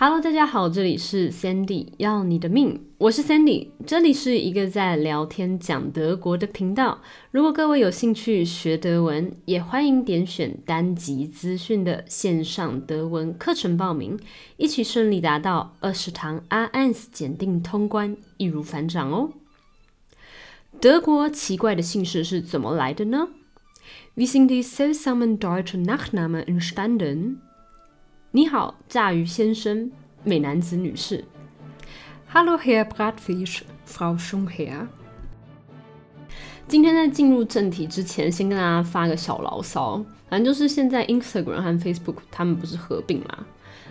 Hello，大家好，这里是 Sandy，要你的命，我是 Sandy，这里是一个在聊天讲德国的频道。如果各位有兴趣学德文，也欢迎点选单集资讯的线上德文课程报名，一起顺利达到二十堂 RNS 检定通关，易如反掌哦。德国奇怪的姓氏是怎么来的呢？Wie sind die seltsamen deutschen Nachnamen entstanden？你好，炸鱼先生，美男子女士。Hallo Herr Bratfisch，Frau Schönherr。今天在进入正题之前，先跟大家发个小牢骚。反正就是现在 Instagram 和 Facebook 他们不是合并嘛，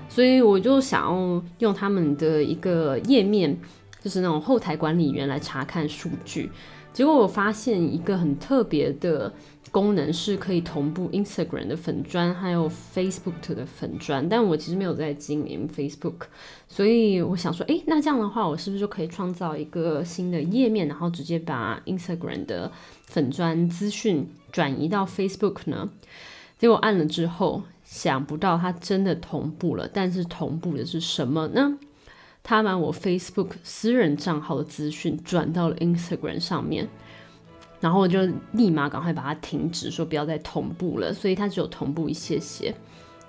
所以我就想要用他们的一个页面，就是那种后台管理员来查看数据。结果我发现一个很特别的。功能是可以同步 Instagram 的粉砖，还有 Facebook 的粉砖，但我其实没有在经营 Facebook，所以我想说，诶，那这样的话，我是不是就可以创造一个新的页面，然后直接把 Instagram 的粉砖资讯转移到 Facebook 呢？结果按了之后，想不到它真的同步了，但是同步的是什么呢？他把我 Facebook 私人账号的资讯转到了 Instagram 上面。然后我就立马赶快把它停止，说不要再同步了。所以它只有同步一些些，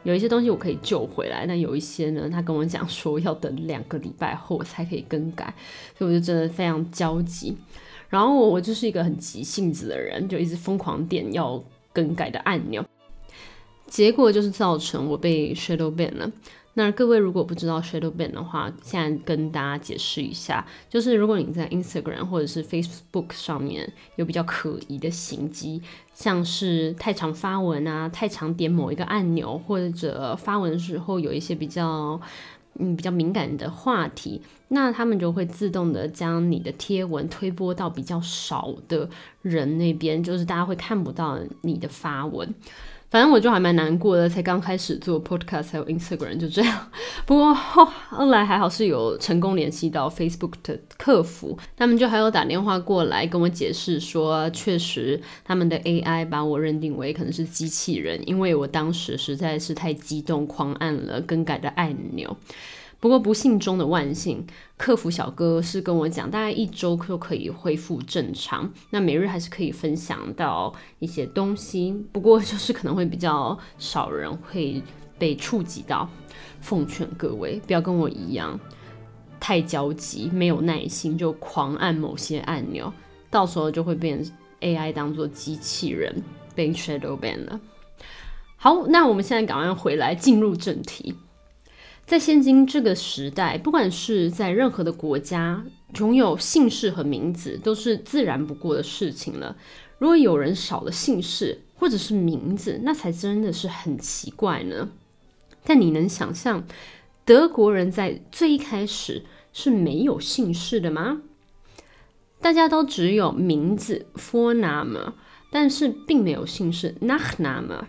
有一些东西我可以救回来，但有一些呢，他跟我讲说要等两个礼拜后才可以更改，所以我就真的非常焦急。然后我就是一个很急性子的人，就一直疯狂点要更改的按钮，结果就是造成我被 shadow ban 了。那各位如果不知道 shadow ban 的话，现在跟大家解释一下，就是如果你在 Instagram 或者是 Facebook 上面有比较可疑的行迹，像是太常发文啊，太常点某一个按钮，或者发文的时候有一些比较嗯比较敏感的话题，那他们就会自动的将你的贴文推播到比较少的人那边，就是大家会看不到你的发文。反正我就还蛮难过的，才刚开始做 podcast 还有 Instagram 就这样。不过后后来还好是有成功联系到 Facebook 的客服，他们就还有打电话过来跟我解释说，确实他们的 AI 把我认定为可能是机器人，因为我当时实在是太激动，狂按了更改的按钮。不过不幸中的万幸，客服小哥是跟我讲，大概一周就可以恢复正常。那每日还是可以分享到一些东西，不过就是可能会比较少人会被触及到。奉劝各位不要跟我一样太焦急、没有耐心就狂按某些按钮，到时候就会被 AI 当做机器人被 shadow ban 了。好，那我们现在赶快回来进入正题。在现今这个时代，不管是在任何的国家，拥有姓氏和名字都是自然不过的事情了。如果有人少了姓氏或者是名字，那才真的是很奇怪呢。但你能想象德国人在最一开始是没有姓氏的吗？大家都只有名字 （Vorname），但是并没有姓氏 （Nachname）。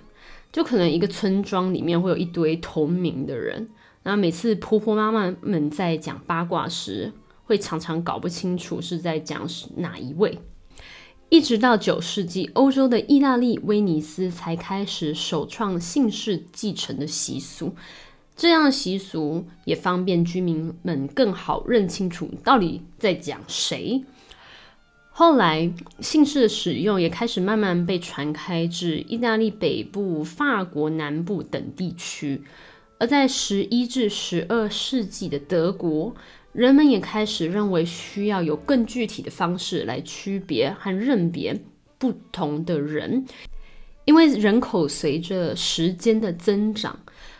就可能一个村庄里面会有一堆同名的人。那每次婆婆妈妈们在讲八卦时，会常常搞不清楚是在讲哪一位。一直到九世纪，欧洲的意大利威尼斯才开始首创姓氏继承的习俗。这样的习俗也方便居民们更好认清楚到底在讲谁。后来，姓氏的使用也开始慢慢被传开至意大利北部、法国南部等地区。而在十一至十二世纪的德国，人们也开始认为需要有更具体的方式来区别和认别不同的人，因为人口随着时间的增长，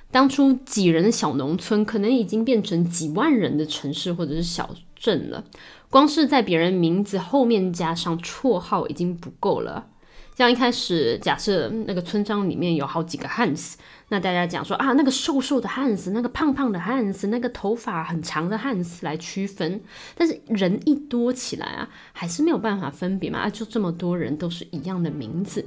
当初几人的小农村可能已经变成几万人的城市或者是小镇了。光是在别人名字后面加上绰号已经不够了。像一开始假设那个村庄里面有好几个汉斯。那大家讲说啊，那个瘦瘦的汉斯，那个胖胖的汉斯，那个头发很长的汉斯来区分，但是人一多起来啊，还是没有办法分别嘛，啊，就这么多人都是一样的名字。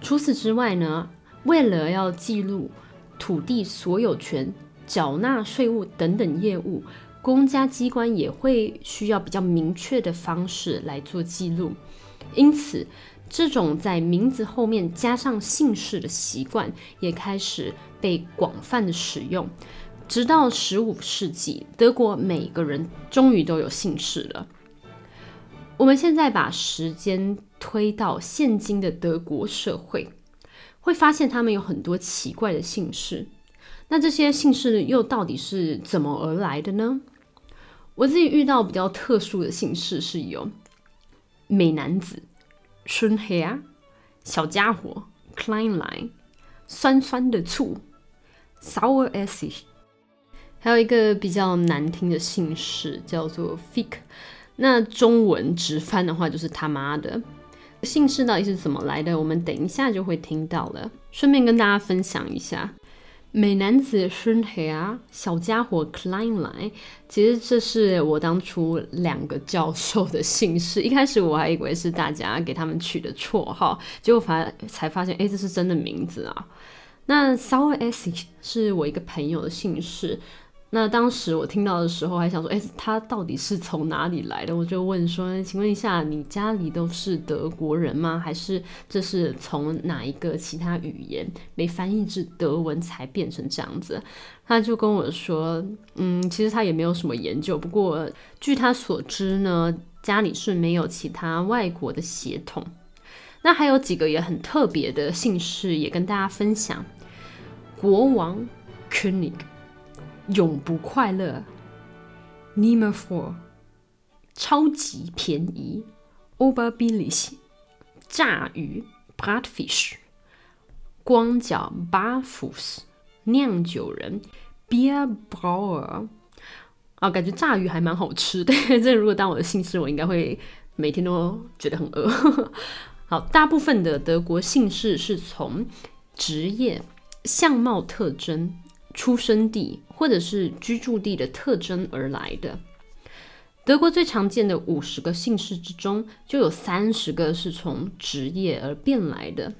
除此之外呢，为了要记录土地所有权、缴纳税务等等业务，公家机关也会需要比较明确的方式来做记录，因此。这种在名字后面加上姓氏的习惯也开始被广泛的使用。直到十五世纪，德国每个人终于都有姓氏了。我们现在把时间推到现今的德国社会，会发现他们有很多奇怪的姓氏。那这些姓氏又到底是怎么而来的呢？我自己遇到比较特殊的姓氏是有美男子春黑、小家伙，Klein Line，、酸酸的醋 （Sour Essig），还有一个比较难听的姓氏叫做 Fick。那中文直翻的话就是他妈的。姓氏到底是怎么来的？我们等一下就会听到了。顺便跟大家分享一下，美男子 Shunhei，小家伙 Kleinlein。其实这是我当初两个教授的姓氏。一开始我还以为是大家给他们取的绰号，结果发才发现，哎，这是真的名字啊。那 Sourasi 是我一个朋友的姓氏。那当时我听到的时候，还想说，哎，他到底是从哪里来的？我就问说，请问一下，你家里都是德国人吗？还是这是从哪一个其他语言没翻译至德文才变成这样子？他就跟我说，嗯，其实他也没有什么研究，不过据他所知呢，家里是没有其他外国的血统。那还有几个也很特别的姓氏，也跟大家分享。国王 König。永不快乐，Nimmer for，超级便宜，Oberbillig，炸鱼，Bratfisch，光脚 b a r f u s 酿酒人 Beer Brauer，啊，感觉炸鱼还蛮好吃的。这如果当我的姓氏，我应该会每天都觉得很饿。好，大部分的德国姓氏是从职业、相貌特征。出生地或者是居住地的特征而来的。德国最常见的五十个姓氏之中，就有三十个是从职业而变来的。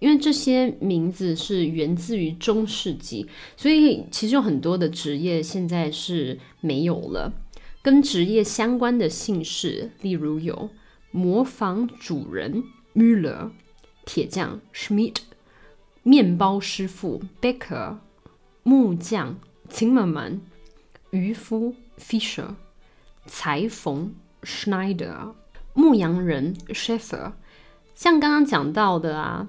因为这些名字是源自于中世纪，所以其实有很多的职业现在是没有了。跟职业相关的姓氏，例如有模仿主人 Müller、铁匠 Schmidt、面包师傅 Baker。木匠 Zimmermann、渔夫 fisher，、裁缝 Schneider、牧羊人 Schäfer，像刚刚讲到的啊，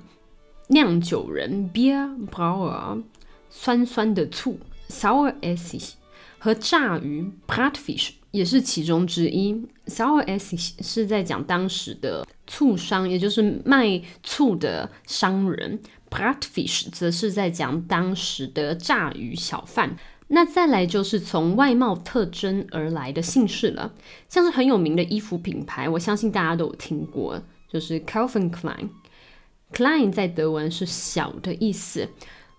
酿酒人 （beer brauer）、酸酸的醋 Sour Essig 和炸鱼 （bratfish） 也是其中之一。Sour Essig 是在讲当时的醋商，也就是卖醋的商人。Bratfish 则是在讲当时的炸鱼小贩。那再来就是从外貌特征而来的姓氏了，像是很有名的衣服品牌，我相信大家都有听过，就是 Calvin Klein。Klein 在德文是小的意思，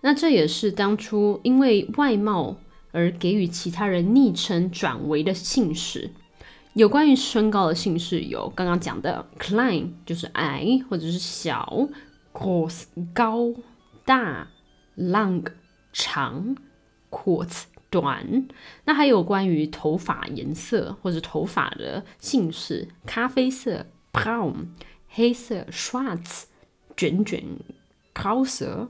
那这也是当初因为外貌而给予其他人昵称转为的姓氏。有关于身高的姓氏有刚刚讲的 Klein，就是矮或者是小。Groß 高大，long 长，kurz 短。那还有关于头发颜色或者头发的姓氏，咖啡色 brown，黑色 schwarz，卷卷 krause。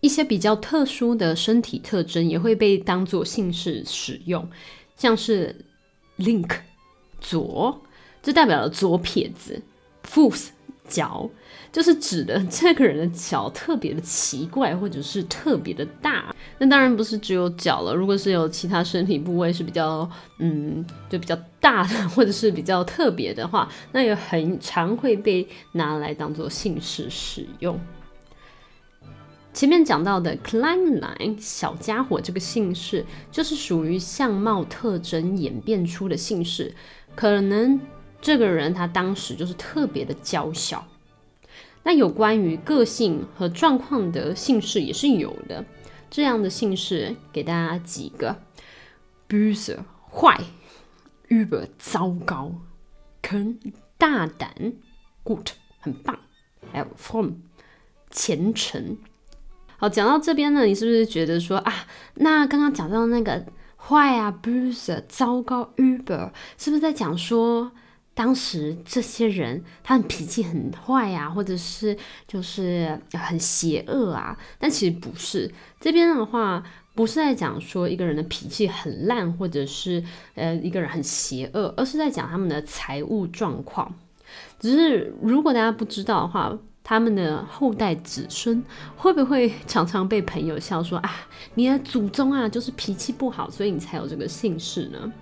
一些比较特殊的身体特征也会被当做姓氏使用，像是 link 左，这代表了左撇子，foos 脚。就是指的这个人的脚特别的奇怪，或者是特别的大。那当然不是只有脚了，如果是有其他身体部位是比较，嗯，就比较大的，或者是比较特别的话，那也很常会被拿来当做姓氏使用。前面讲到的 Kleinlein 小家伙这个姓氏，就是属于相貌特征演变出的姓氏，可能这个人他当时就是特别的娇小。那有关于个性和状况的姓氏也是有的，这样的姓氏给大家几个：böse 坏，über 糟糕，ken 大胆，gut 很棒，还有 from 虔诚。好，讲到这边呢，你是不是觉得说啊，那刚刚讲到那个坏啊，böse 糟糕，über 是不是在讲说？当时这些人，他们脾气很坏呀，或者是就是很邪恶啊。但其实不是。这边的话不是在讲说一个人的脾气很烂，或者是呃一个人很邪恶，而是在讲他们的财务状况。只是如果大家不知道的话，他们的后代子孙会不会 常常被朋友笑说啊，你的祖宗啊就是脾气不好，所以你才有这个姓氏呢？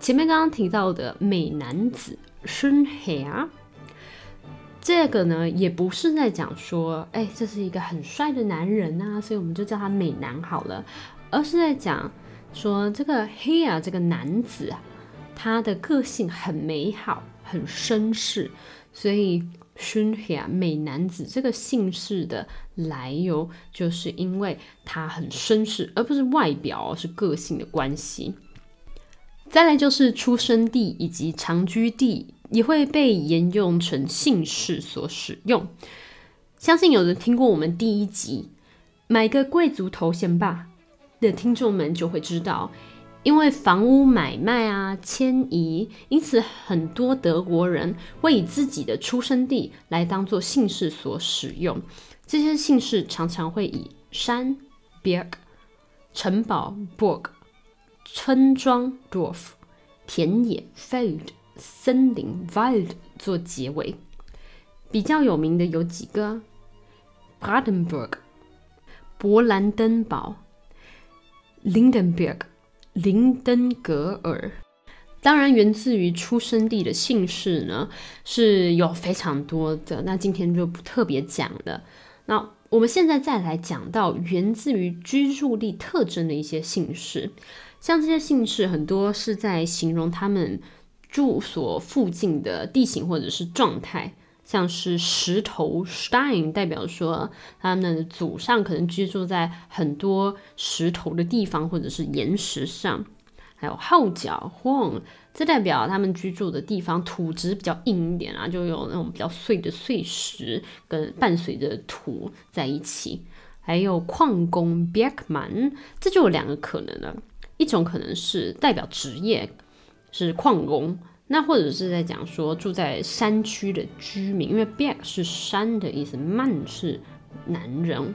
前面刚刚提到的美男子 s h u n h a i r，这个呢也不是在讲说，哎，这是一个很帅的男人啊，所以我们就叫他美男好了，而是在讲说这个黑啊这个男子啊，他的个性很美好。很绅士，所以 s h u n h a i r 美男子这个姓氏的来由，就是因为他很绅士，而不是外表是个性的关系。再来就是出生地以及长居地也会被沿用成姓氏所使用。相信有人听过我们第一集买个贵族头衔吧的听众们就会知道。因为房屋买卖啊、迁移，因此很多德国人会以自己的出生地来当做姓氏所使用。这些姓氏常常会以山 （Berg）、城堡 borg、村庄 （Dorf）、田野 （Feld）、森林 （Wald） 做结尾。比较有名的有几个：Brandenburg、勃兰登堡、Lindenberg。林登格尔，当然源自于出生地的姓氏呢，是有非常多的。那今天就不特别讲了。那我们现在再来讲到源自于居住地特征的一些姓氏，像这些姓氏很多是在形容他们住所附近的地形或者是状态。像是石头 （stein） 代表说他们的祖上可能居住在很多石头的地方或者是岩石上，还有号角 （horn），这代表他们居住的地方土质比较硬一点啊，就有那种比较碎的碎石跟伴随着土在一起。还有矿工 （bergman），这就有两个可能了，一种可能是代表职业是矿工。那或者是在讲说住在山区的居民，因为 Berg 是山的意思，Man 是男人。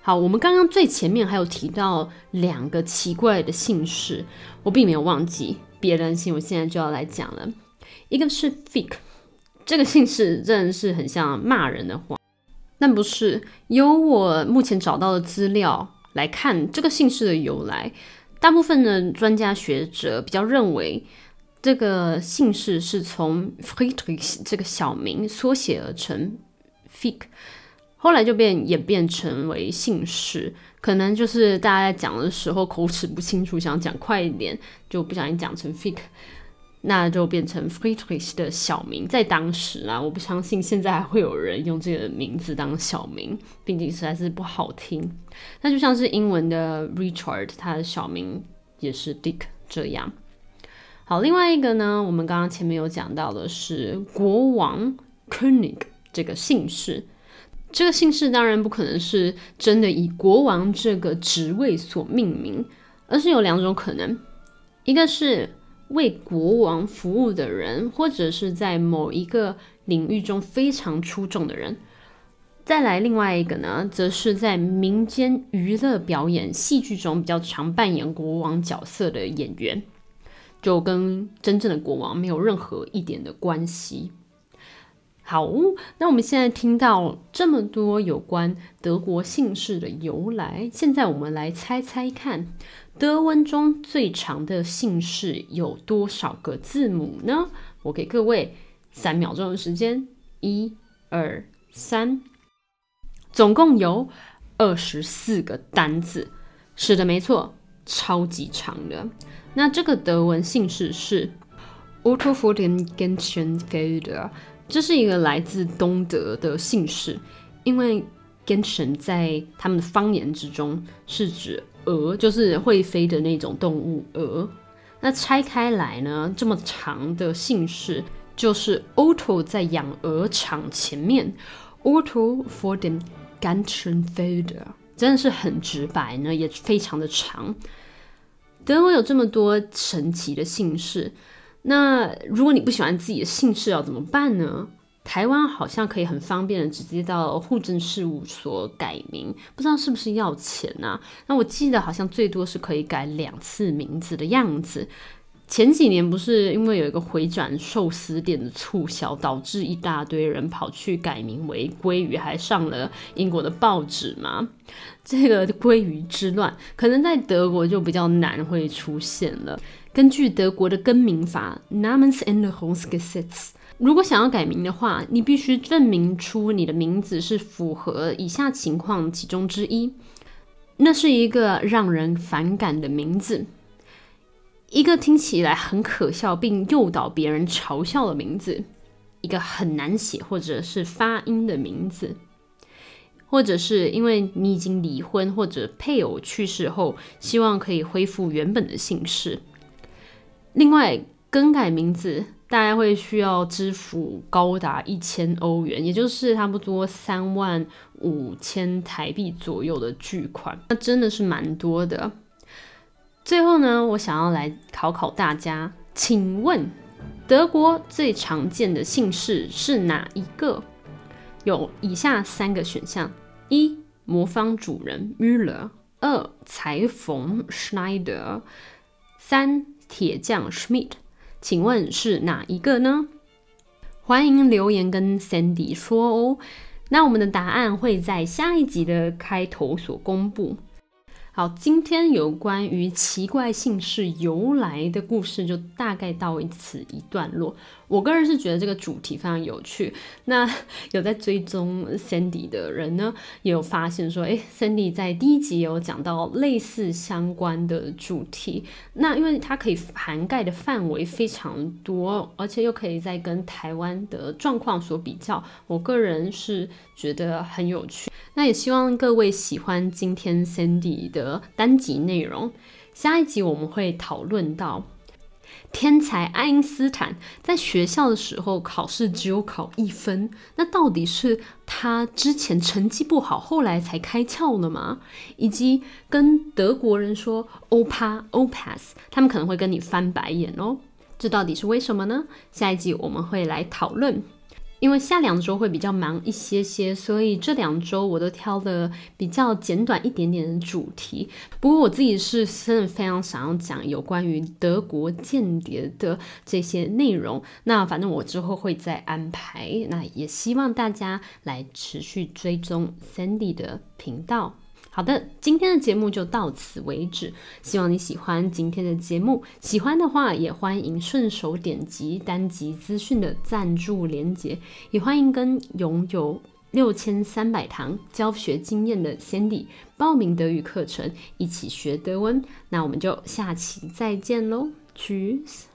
好，我们刚刚最前面还有提到两个奇怪的姓氏，我并没有忘记，别担心，我现在就要来讲了。一个是 Fick，这个姓氏真的是很像骂人的话，但不是。由我目前找到的资料来看，这个姓氏的由来，大部分的专家学者比较认为。这个姓氏是从 Friedrich 这个小名缩写而成，Fick，后来就变演变成为姓氏，可能就是大家在讲的时候口齿不清楚，想讲快一点，就不小心讲成 Fick，那就变成 Friedrich 的小名。在当时啊，我不相信现在还会有人用这个名字当小名，毕竟实在是不好听。那就像是英文的 Richard，他的小名也是 Dick 这样。好，另外一个呢，我们刚刚前面有讲到的是国王 König 这个姓氏，这个姓氏当然不可能是真的以国王这个职位所命名，而是有两种可能，一个是为国王服务的人，或者是在某一个领域中非常出众的人，再来另外一个呢，则是在民间娱乐表演戏剧中比较常扮演国王角色的演员。就跟真正的国王没有任何一点的关系。好，那我们现在听到这么多有关德国姓氏的由来，现在我们来猜猜看，德文中最长的姓氏有多少个字母呢？我给各位三秒钟的时间，一、二、三，总共有二十四个单字。是的，没错，超级长的。那这个德文姓氏是 Otto von den Genschenfelder，这是一个来自东德的姓氏，因为 Genschen 在他们的方言之中是指鹅，就是会飞的那种动物鹅。那拆开来呢，这么长的姓氏就是 Otto 在养鹅场前面 Otto von den Genschenfelder，真的是很直白呢，也非常的长。德国有这么多神奇的姓氏，那如果你不喜欢自己的姓氏要怎么办呢？台湾好像可以很方便的直接到户政事务所改名，不知道是不是要钱啊？那我记得好像最多是可以改两次名字的样子。前几年不是因为有一个回转寿司店的促销，导致一大堆人跑去改名为鲑鱼，还上了英国的报纸吗？这个鲑鱼之乱，可能在德国就比较难会出现了。根据德国的更名法 （Namensänderungsgesetz），如果想要改名的话，你必须证明出你的名字是符合以下情况其中之一：那是一个让人反感的名字。一个听起来很可笑并诱导别人嘲笑的名字，一个很难写或者是发音的名字，或者是因为你已经离婚或者配偶去世后，希望可以恢复原本的姓氏。另外，更改名字大概会需要支付高达一千欧元，也就是差不多三万五千台币左右的巨款，那真的是蛮多的。最后呢，我想要来考考大家，请问德国最常见的姓氏是哪一个？有以下三个选项：一、魔方主人 Müller；二、裁缝 Schneider；三、铁匠 Schmidt。请问是哪一个呢？欢迎留言跟 Sandy 说哦。那我们的答案会在下一集的开头所公布。好，今天有关于奇怪姓氏由来的故事就大概到此一段落。我个人是觉得这个主题非常有趣。那 有在追踪 Sandy 的人呢，也有发现说，诶 c i n d y 在第一集有讲到类似相关的主题。那因为它可以涵盖的范围非常多，而且又可以在跟台湾的状况所比较，我个人是觉得很有趣。那也希望各位喜欢今天 Sandy 的单集内容。下一集我们会讨论到天才爱因斯坦在学校的时候考试只有考一分，那到底是他之前成绩不好，后来才开窍了吗？以及跟德国人说 Opa Opas，他们可能会跟你翻白眼哦。这到底是为什么呢？下一集我们会来讨论。因为下两周会比较忙一些些，所以这两周我都挑了比较简短一点点的主题。不过我自己是真的非常想要讲有关于德国间谍的这些内容。那反正我之后会再安排。那也希望大家来持续追踪 Sandy 的频道。好的，今天的节目就到此为止。希望你喜欢今天的节目，喜欢的话也欢迎顺手点击单集资讯的赞助连接，也欢迎跟拥有六千三百堂教学经验的 Sandy 报名德语课程，一起学德文。那我们就下期再见喽，Cheers。